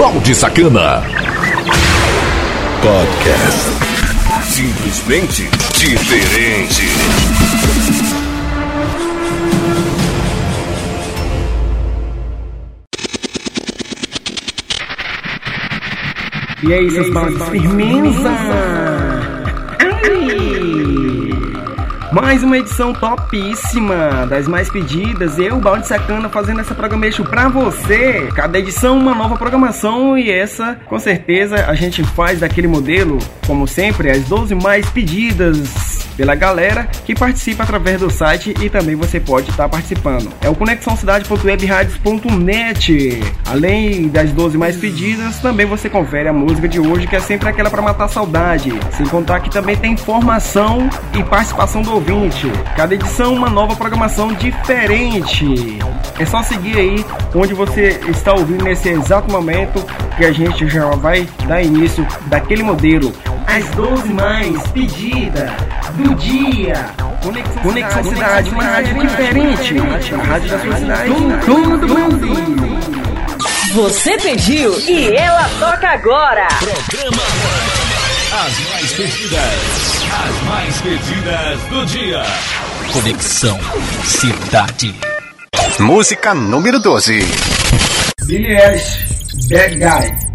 Balde Sacana. Podcast. Simplesmente diferente. E aí, seus baldes firmeza? Mais uma edição topíssima das mais pedidas. Eu, Balde Sacana, fazendo essa programation pra você. Cada edição uma nova programação e essa, com certeza, a gente faz daquele modelo, como sempre, as 12 mais pedidas pela galera que participa através do site e também você pode estar tá participando. É o conexãocidade.webradios.net. Além das 12 mais pedidas, também você confere a música de hoje, que é sempre aquela para matar saudade. Sem contar que também tem informação e participação do ouvinte. Cada edição uma nova programação diferente. É só seguir aí onde você está ouvindo nesse exato momento que a gente já vai dar início daquele modelo. As 12 mais pedidas do dia. Conexão, Conexão Cidade, uma rádio diferente. A rádio da sua cidade, todo mundo. Você pediu e ela toca agora. Programa As Mais Pedidas. As Mais Pedidas do dia. Conexão Cidade. Música número 12. Billy Eilish, Bad Guy.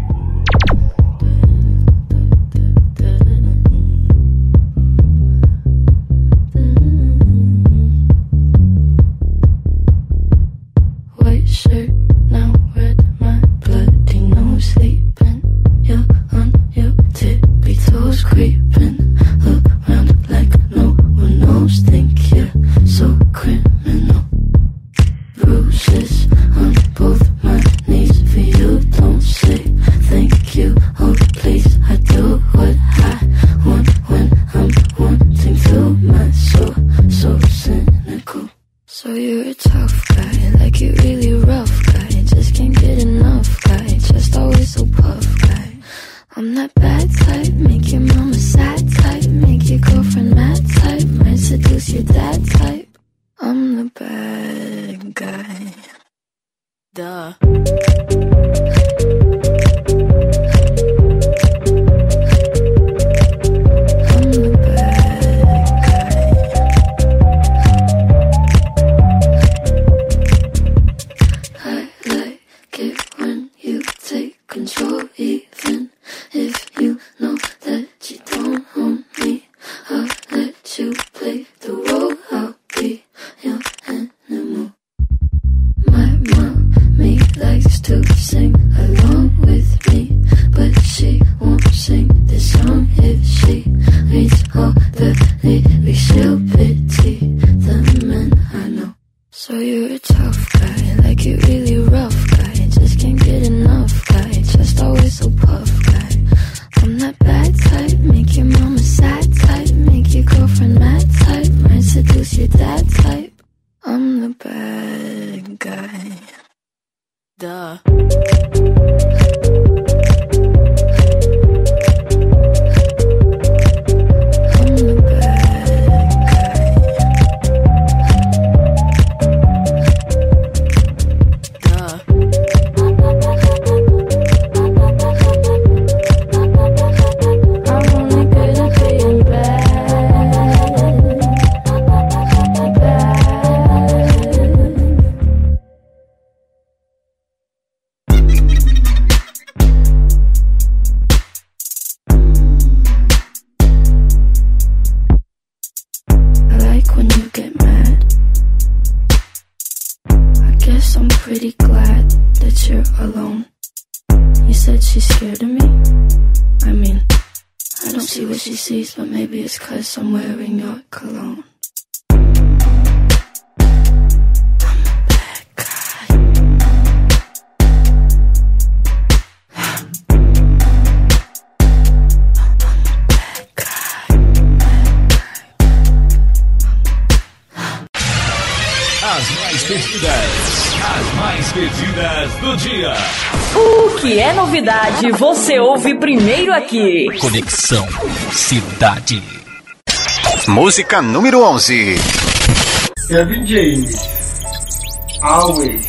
primeiro aqui. Conexão Cidade. Música número 11. Kevin James. Always.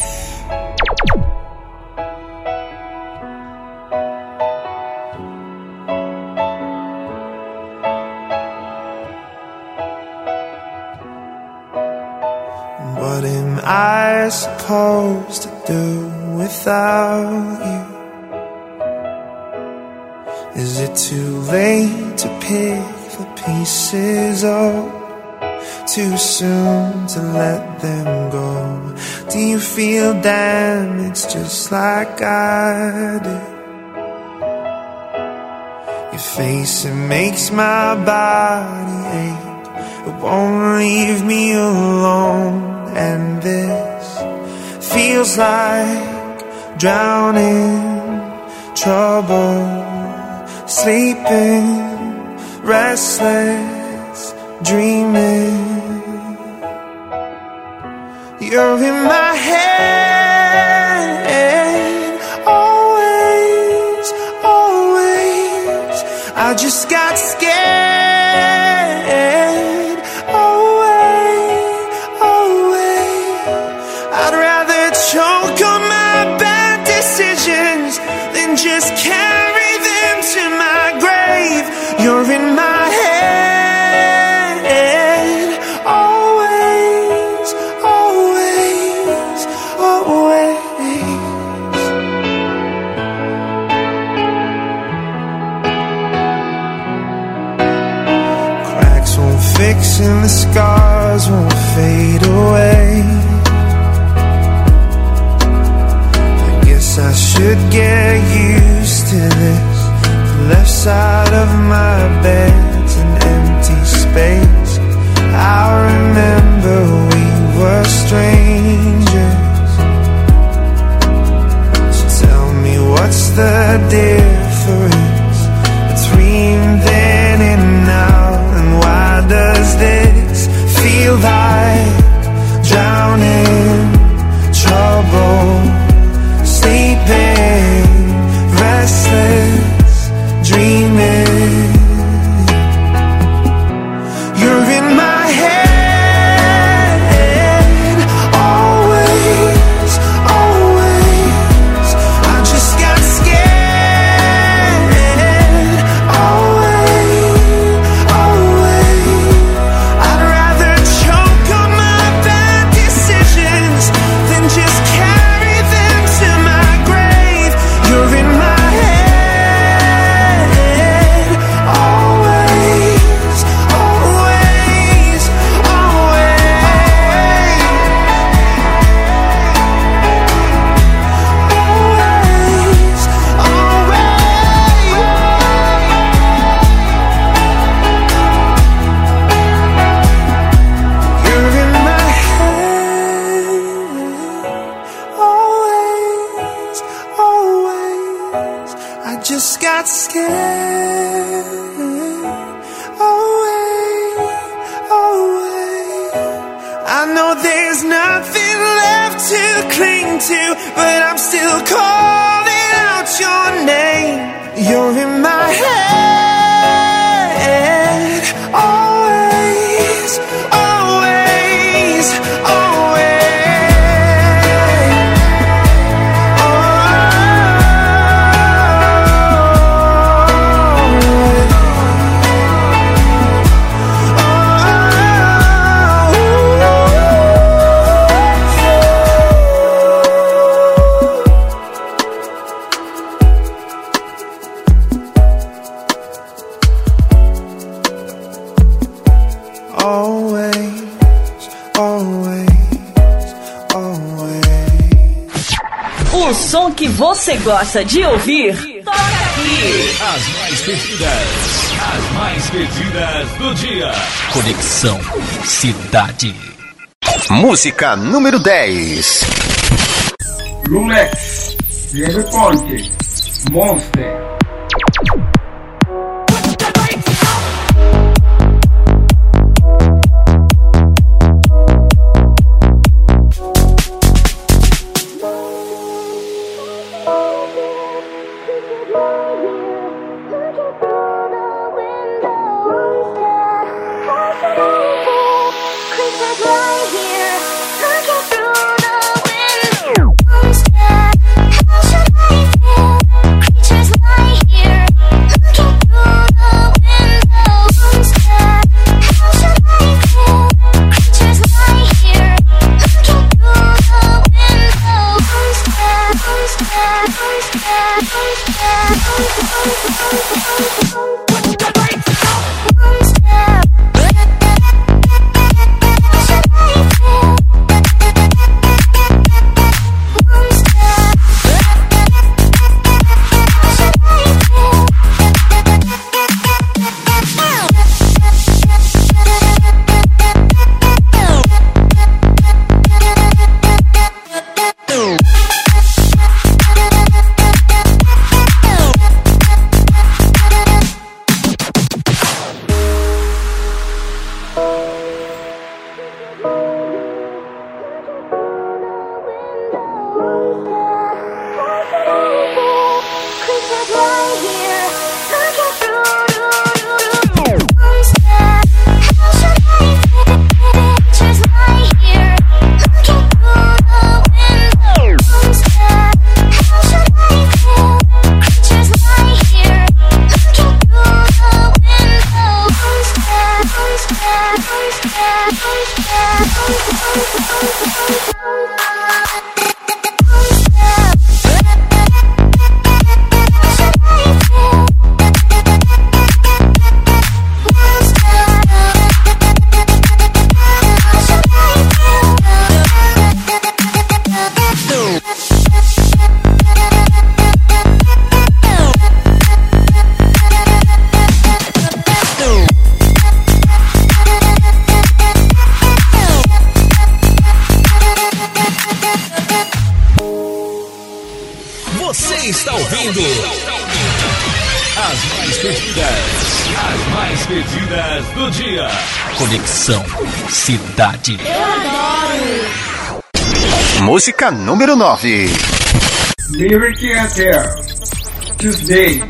What am I supposed to do without you? Is it too late to pick the pieces up? Too soon to let them go? Do you feel damaged just like I do? Your face, it makes my body ache. It won't leave me alone. And this feels like drowning trouble sleeping, restless, dreaming. You're in my head, always, always. I just got scared, Cracks won't fix and the scars won't fade away. I guess I should get used to this. The left side of my bed's an empty space. I remember we were strangers. So tell me what's the difference between does this feel like drowning trouble? Sleeping, restless, dreaming. Just got scared, away, away. I know there's nothing left to cling to, but I'm still calling out your name. You're in my head, que você gosta de ouvir, toca aqui. As mais pedidas, as mais pedidas do dia. Conexão Cidade. Música número 10. Lumex, Diego Ponte, Monster. Cidade. Música número 9. Lyric Tuesday.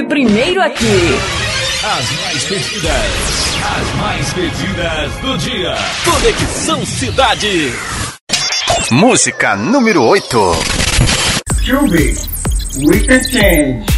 ouve primeiro aqui. As mais pedidas, as mais pedidas do dia. Conexão Cidade. Música número 8. Jubi, we can change.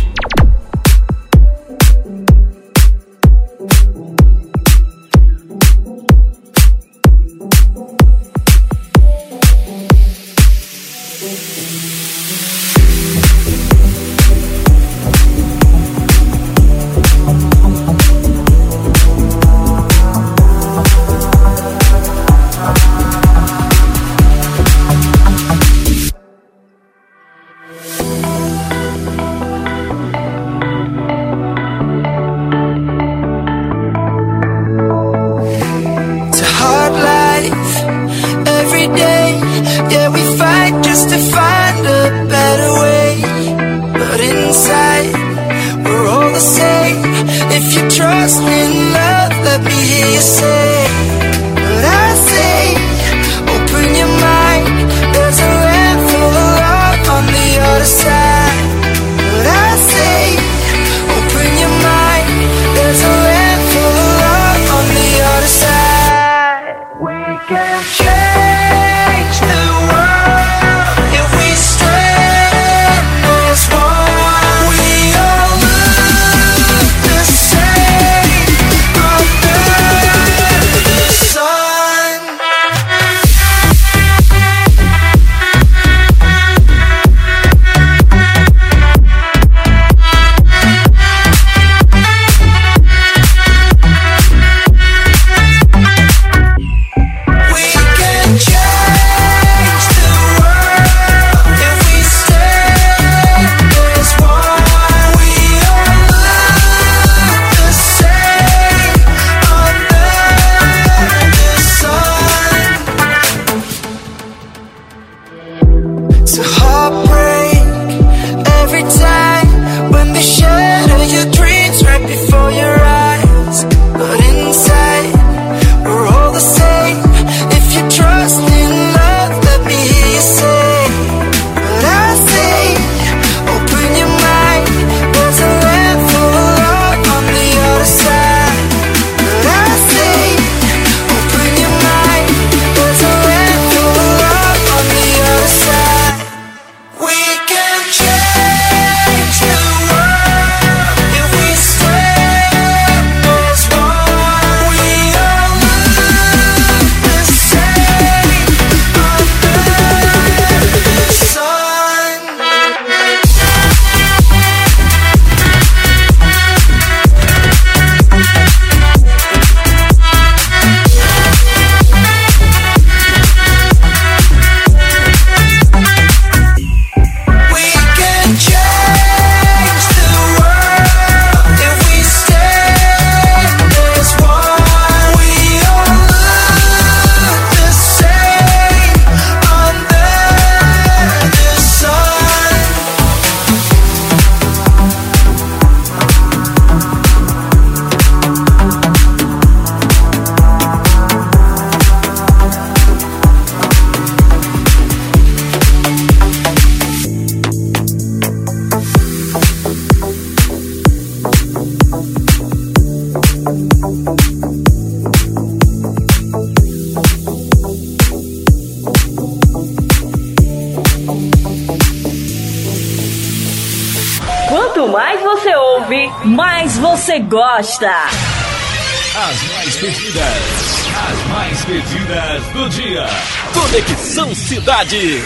Quanto mais você ouve, mais você gosta. As mais pedidas, as mais pedidas do dia. Conexão Cidade.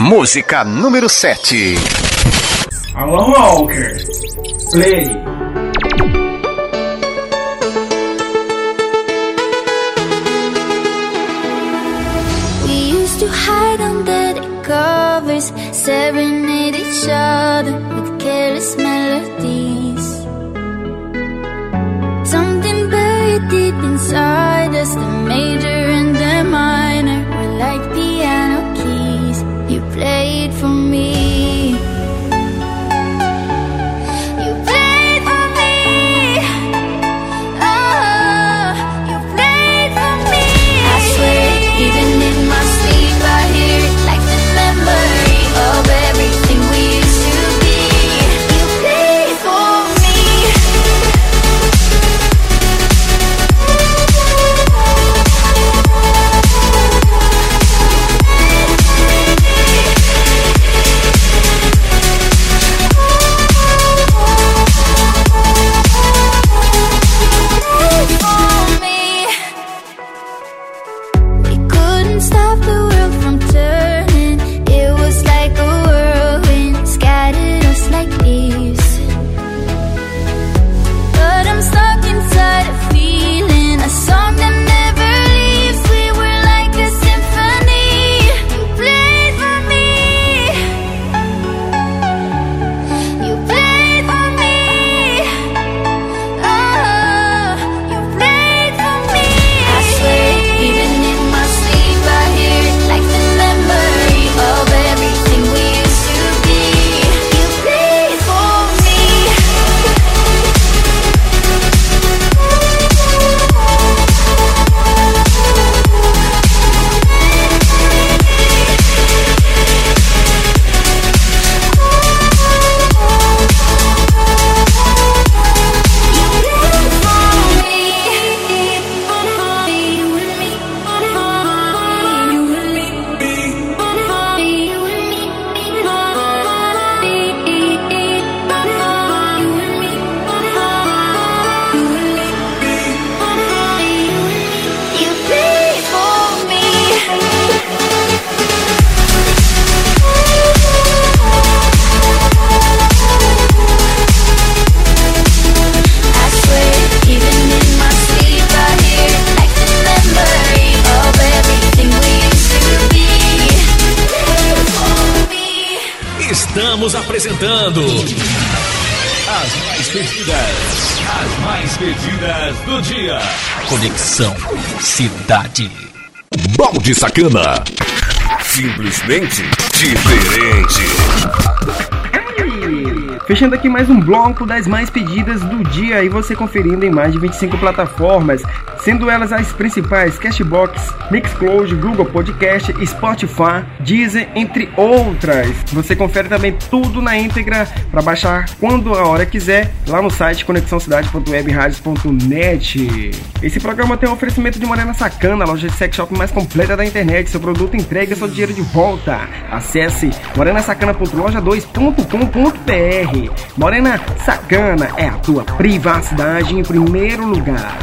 Música número 7. Alan Walker. Play. We used to hide under the covers, staring at each other. careless melodies. Something buried deep inside us—the major. Cidade. Balde Sacana. Simplesmente diferente. Fechando aqui mais um bloco das mais pedidas do dia e você conferindo em mais de 25 plataformas, sendo elas as principais Cashbox, Mixcloud, Google Podcast, Spotify, Deezer, entre outras. Você confere também tudo na íntegra para baixar quando a hora quiser lá no site conexãocidade.webradios.net. Esse programa tem um oferecimento de Morena Sacana, a loja de sex shop mais completa da internet. Seu produto entrega seu dinheiro de volta. Acesse morenasacana.loja2.com.br. Morena Sacana é a tua privacidade em primeiro lugar.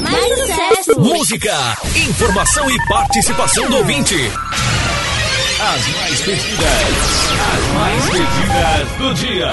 Mais sucesso! Música, informação e participação do ouvinte. As mais pedidas, as mais pedidas do dia.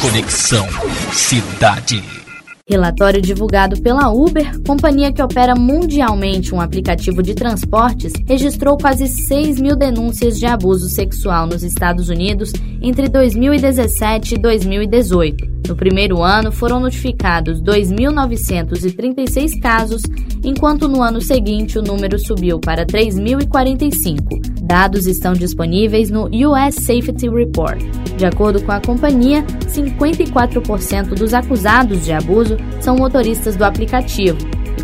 Conexão Cidade. Relatório divulgado pela Uber, companhia que opera mundialmente um aplicativo de transportes, registrou quase 6 mil denúncias de abuso sexual nos Estados Unidos entre 2017 e 2018. No primeiro ano, foram notificados 2.936 casos, enquanto no ano seguinte o número subiu para 3.045. Dados estão disponíveis no US Safety Report. De acordo com a companhia, 54% dos acusados de abuso são motoristas do aplicativo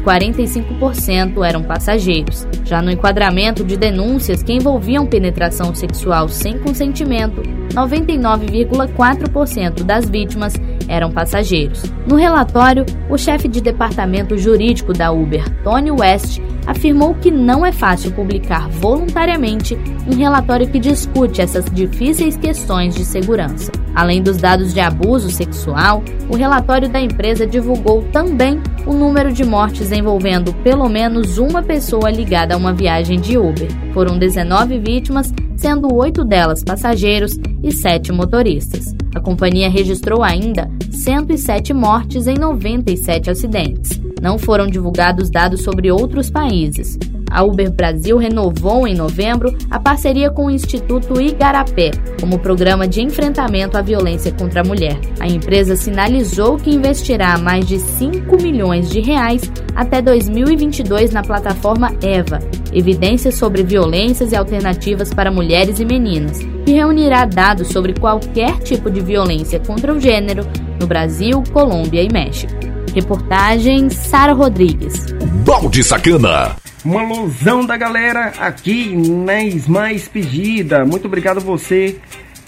45% eram passageiros. Já no enquadramento de denúncias que envolviam penetração sexual sem consentimento, 99,4% das vítimas eram passageiros. No relatório, o chefe de departamento jurídico da Uber, Tony West, afirmou que não é fácil publicar voluntariamente um relatório que discute essas difíceis questões de segurança. Além dos dados de abuso sexual, o relatório da empresa divulgou também o número de mortes envolvendo pelo menos uma pessoa ligada a uma viagem de Uber. Foram 19 vítimas, sendo oito delas passageiros e sete motoristas. A companhia registrou ainda 107 mortes em 97 acidentes. Não foram divulgados dados sobre outros países. A Uber Brasil renovou em novembro a parceria com o Instituto Igarapé como programa de enfrentamento à violência contra a mulher. A empresa sinalizou que investirá mais de 5 milhões de reais até 2022 na plataforma EVA, Evidências sobre Violências e Alternativas para Mulheres e Meninas, que reunirá dados sobre qualquer tipo de violência contra o gênero no Brasil, Colômbia e México. Reportagem Sara Rodrigues. Balde Sacana. Uma alusão da galera aqui nas mais pedida. Muito obrigado você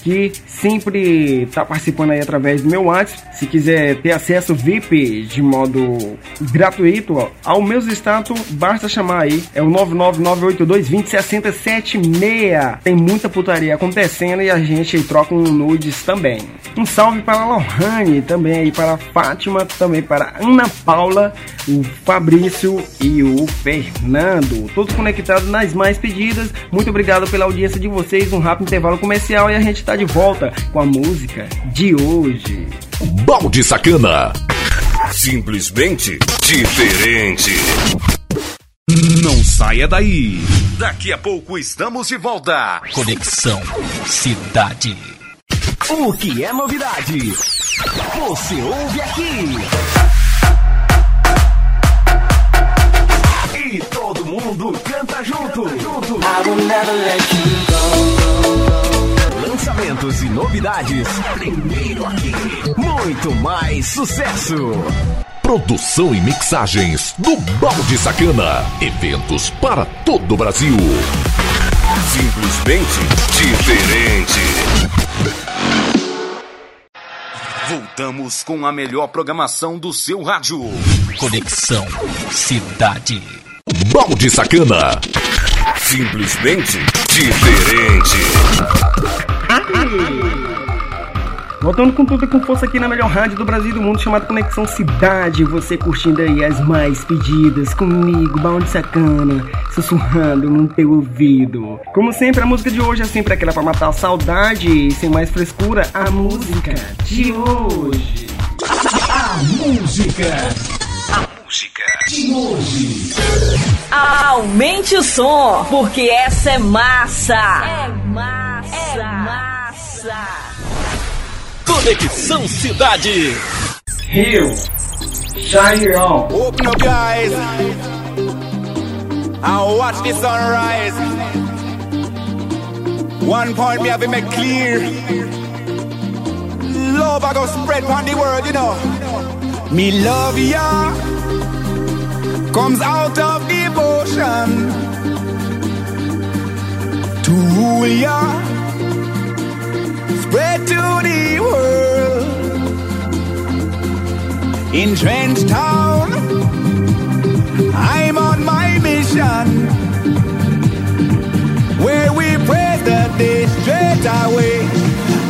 que sempre está participando aí através do meu WhatsApp. Se quiser ter acesso VIP de modo gratuito ao meus status, basta chamar aí. É o 99982206076. Tem muita putaria acontecendo e a gente troca um nudes também. Um salve para Lohane, também aí para Fátima, também para Ana Paula, o Fabrício e o Fernando. Todos conectados nas mais pedidas. Muito obrigado pela audiência de vocês. Um rápido intervalo comercial e a gente está de volta com a música de hoje. Balde Sacana. Simplesmente diferente. Não saia daí. Daqui a pouco estamos de volta. Conexão Cidade. O que é novidade? Você ouve aqui. E todo mundo canta junto. Lançamentos e novidades. Primeiro aqui. Muito mais sucesso. Produção e mixagens do Balde Sacana. Eventos para todo o Brasil. Simplesmente diferente. Voltamos com a melhor programação do seu rádio. Conexão Cidade. Balde Sacana. Simplesmente diferente. Voltando com tudo e com força aqui na melhor rádio do Brasil e do mundo, chamada Conexão Cidade. Você curtindo aí as mais pedidas comigo, balde sacana, sussurrando no teu ouvido. Como sempre, a música de hoje é sempre aquela pra matar a saudade e sem mais frescura, a música de hoje. A música Música. de hoje. Aumente o som, porque essa é massa. É massa. é massa. Conexão Cidade. Rio. Shine your. Open up your eyes and watch the sunrise. One point me have to make clear. Love I go spread on the world, you know. Me love ya comes out of devotion to rule ya light to the world. In Trench Town, I'm on my mission. Where we pray that they straight away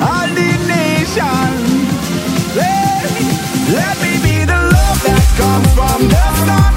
all the nation. Let, let me be the love that comes from the sun.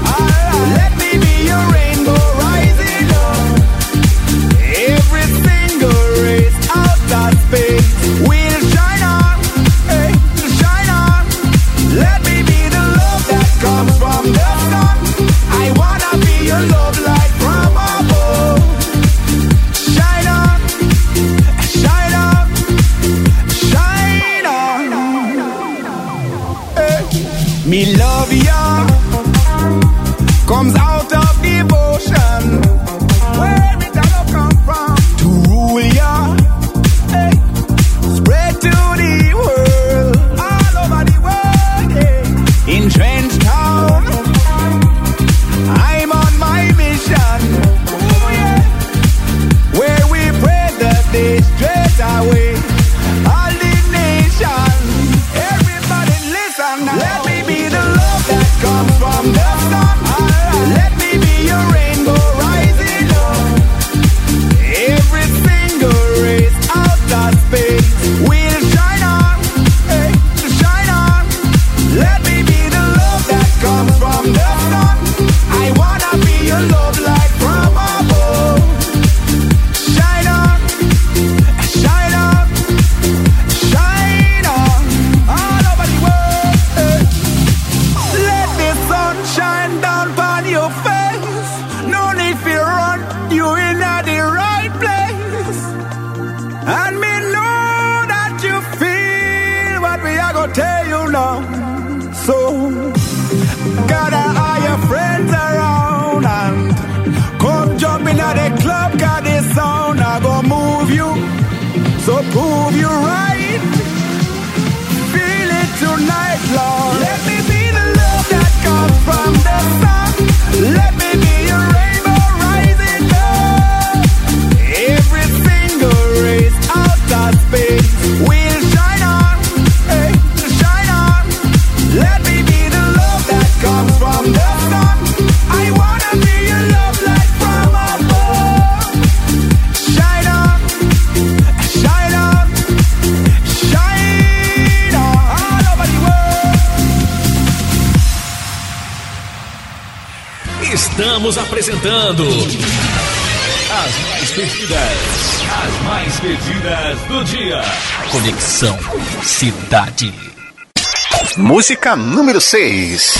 Música número 6.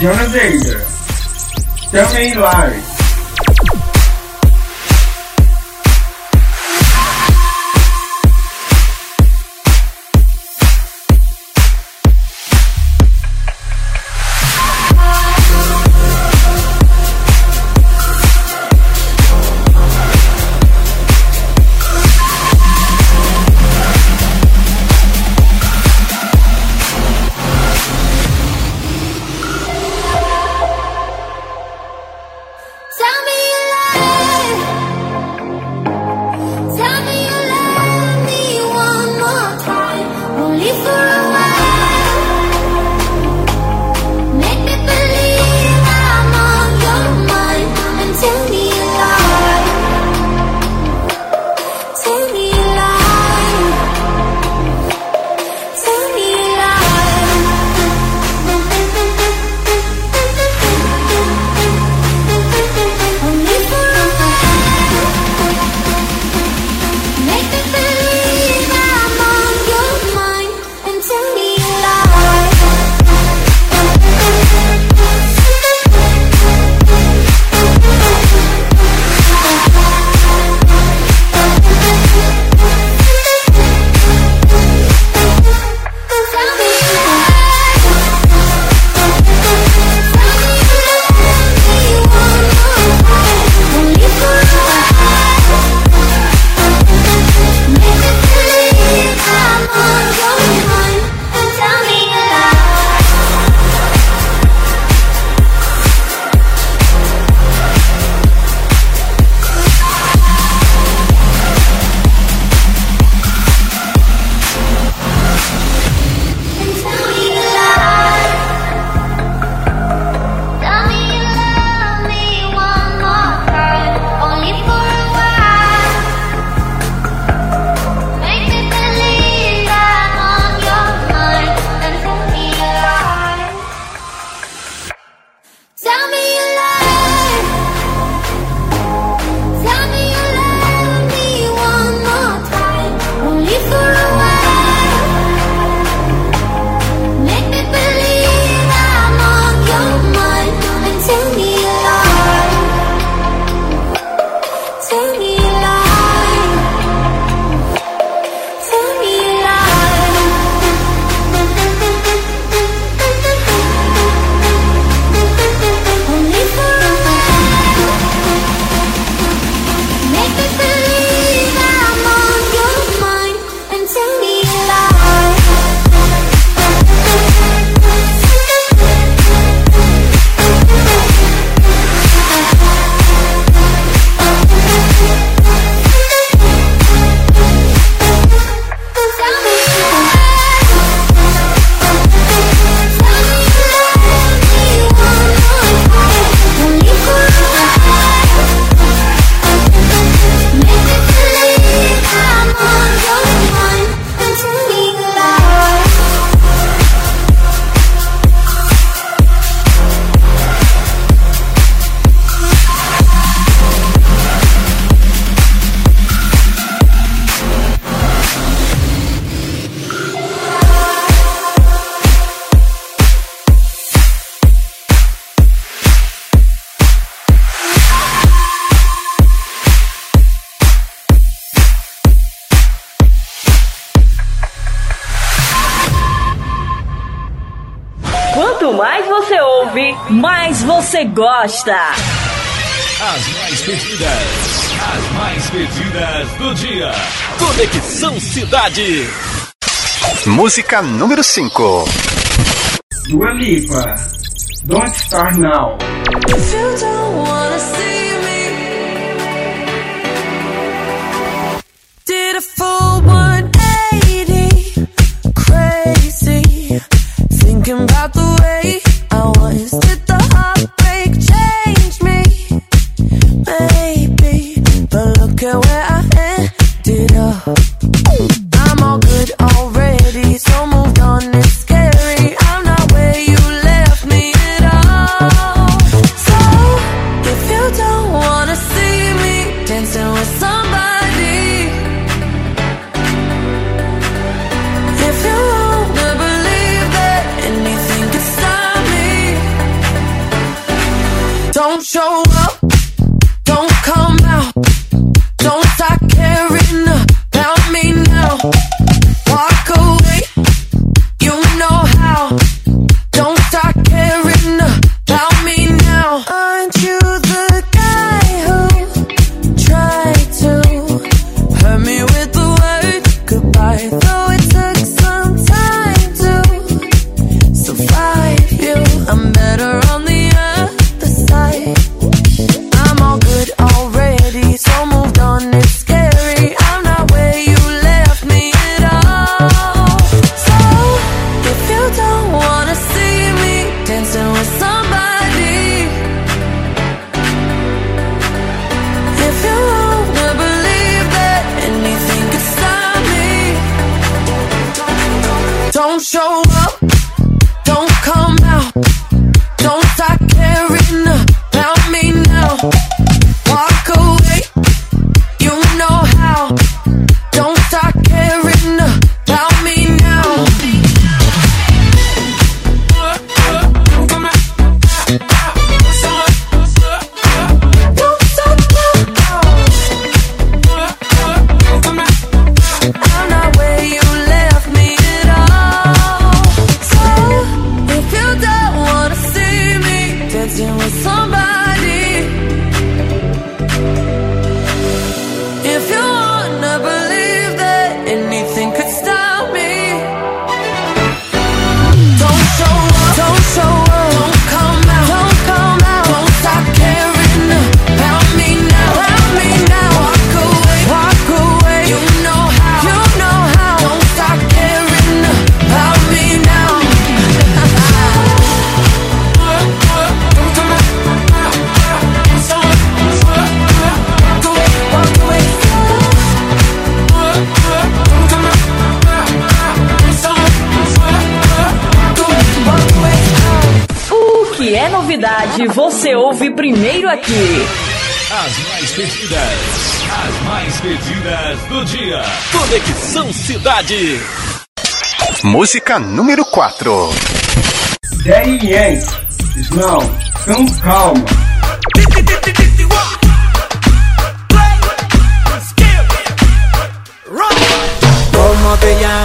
Jonas Jonathan Tell Me Live. Você gosta. As mais pedidas, as mais pedidas do dia. Conexão Cidade. Música número 5. Dua Lipa. Don't Start Now. If you don't wanna see me, did a full 180, crazy, thinking about the way I was. Did it. Novidade, você ouve primeiro aqui. As mais pedidas, as mais pedidas do dia. Conexão Cidade. Música número 4. Daddy Yankee. Snow. Tão calma.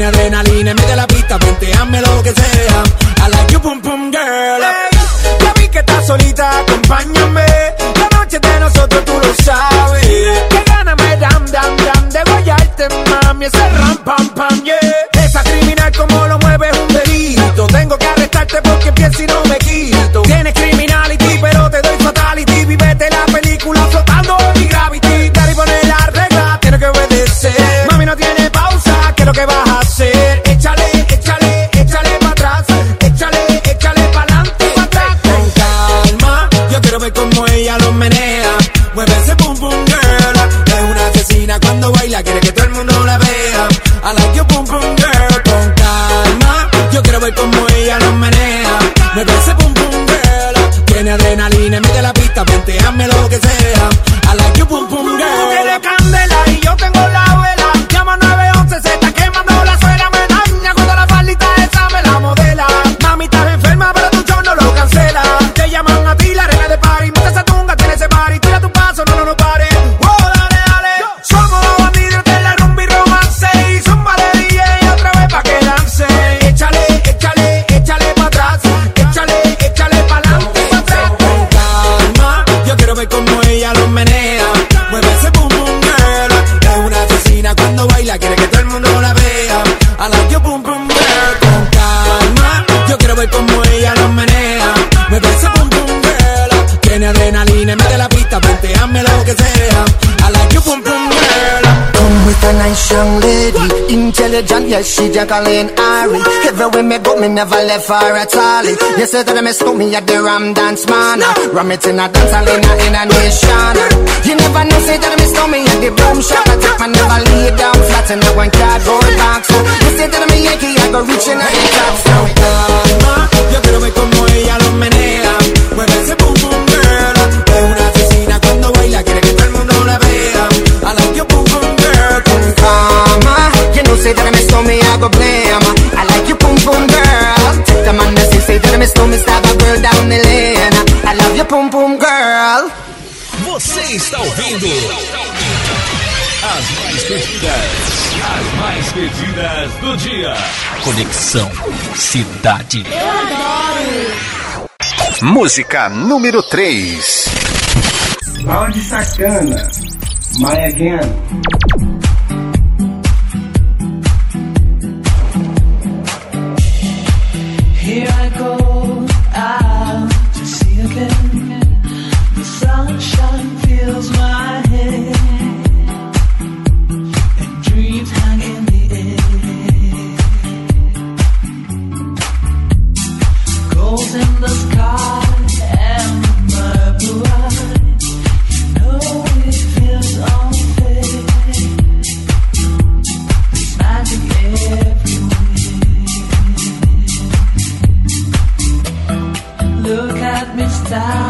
Tiene adrenalina, mete la pista, hazme lo que sea. I like your boom boom girl. ya vi que estás solita, acompáñame. La noche de nosotros tú lo sabes. Que gana me dam dam dam de guayarte, mami. Ese ram pam pam, como nice young lady, intelligent, yes, she Jacqueline Ari. Everywhere me go, me never left her at all. You say that me stole me at the Ram Dance Man. Ram it in a dance hall in a, in a nation. You never know, say that me stole me at the boom shop. I take my never lay down flat in a one cardboard box. You say that me Yankee, I go reaching out the top. So, calma, yo quiero ver como ella lo menea. Mueve ese boom say that I miss me, I go blame. I like you, boom boom girl. Take the man that say that I miss me, stab a girl down the lane. I love you, boom boom girl. Você está ouvindo as mais pedidas, as mais pedidas do dia. Conexão Cidade. Eu adoro. Música número 3. Balde sacana. My again. time.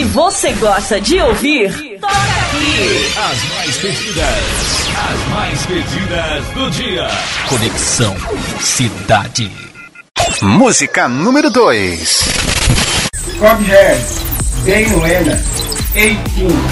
Você gosta de ouvir, toca aqui. As mais pedidas, as mais pedidas do dia. Conexão Cidade. Música número 2. Cobhead, Ei, Noena, 18.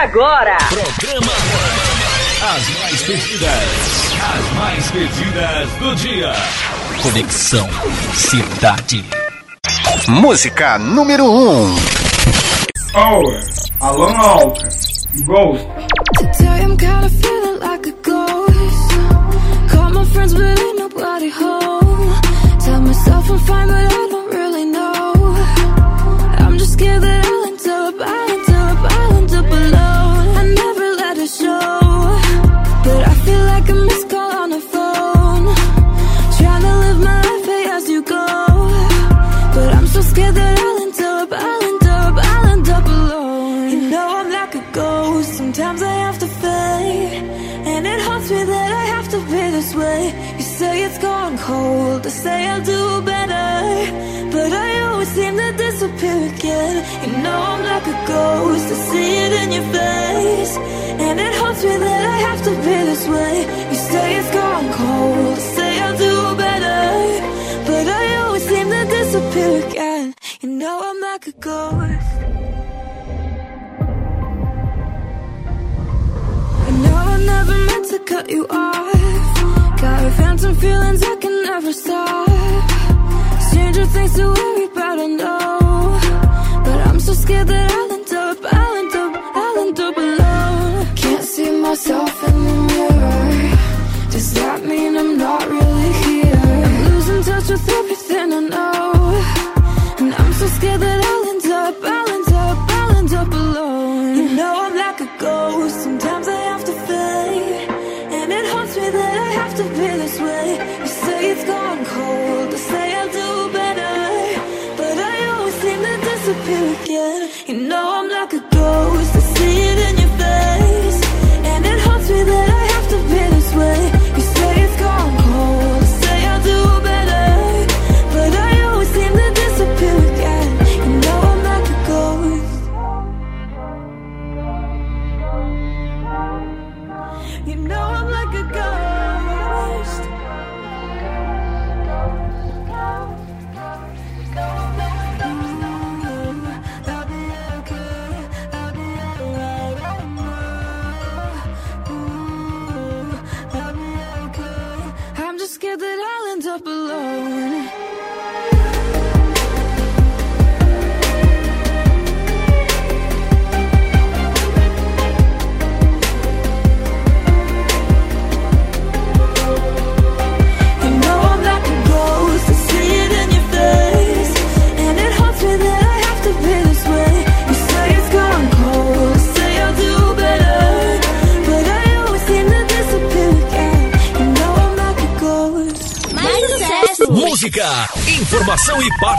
Agora. Programa As mais pedidas. As mais pedidas do dia. Conexão Cidade. Música número 1. Um. Oh, Alan Alka. Ghost. Today I'm kinda feeling like a ghost. Call my friends, but Sometimes I have to fade, and it haunts me that I have to be this way. You say it's gone cold, I say I'll do better, but I always seem to disappear again. You know I'm like a ghost, I see it in your face, and it haunts me that I have to be this way. You say it's gone cold, I say I'll do better, but I always seem to disappear again. You know I'm like a ghost. Cut you off. Got phantom feelings I can never stop. Stranger things to worry about, I know. But I'm so scared that I'll end up, I'll end up, I'll end up alone. Can't see myself in the mirror. Does that mean I'm not really here? I'm losing touch with everything I know. And I'm so scared that I'll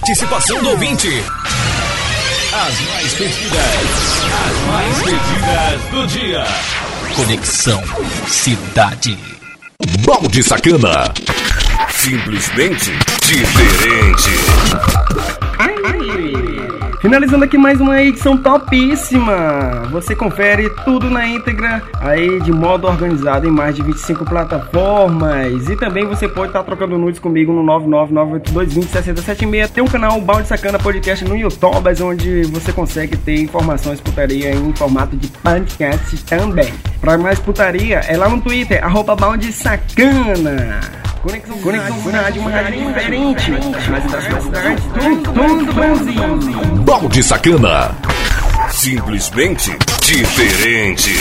participação do ouvinte. As mais pedidas, as mais pedidas do dia. Conexão Cidade. Balde Sacana. Simplesmente diferente. Finalizando aqui mais uma edição topíssima. Você confere tudo na íntegra aí de modo organizado em mais de 25 plataformas. E também você pode estar trocando nudes comigo no 99982206076. Tem um canal Balde Sacana Podcast no YouTube, onde você consegue ter informações putaria em formato de podcast também. Pra mais putaria, é lá no Twitter, arroba Balde Sacana. Conexão, Conexão Cidade, uma rádio diferente. Rádio da sua cidade, tudo, tudo do Brasil. Balde Sacana. Simplesmente diferente.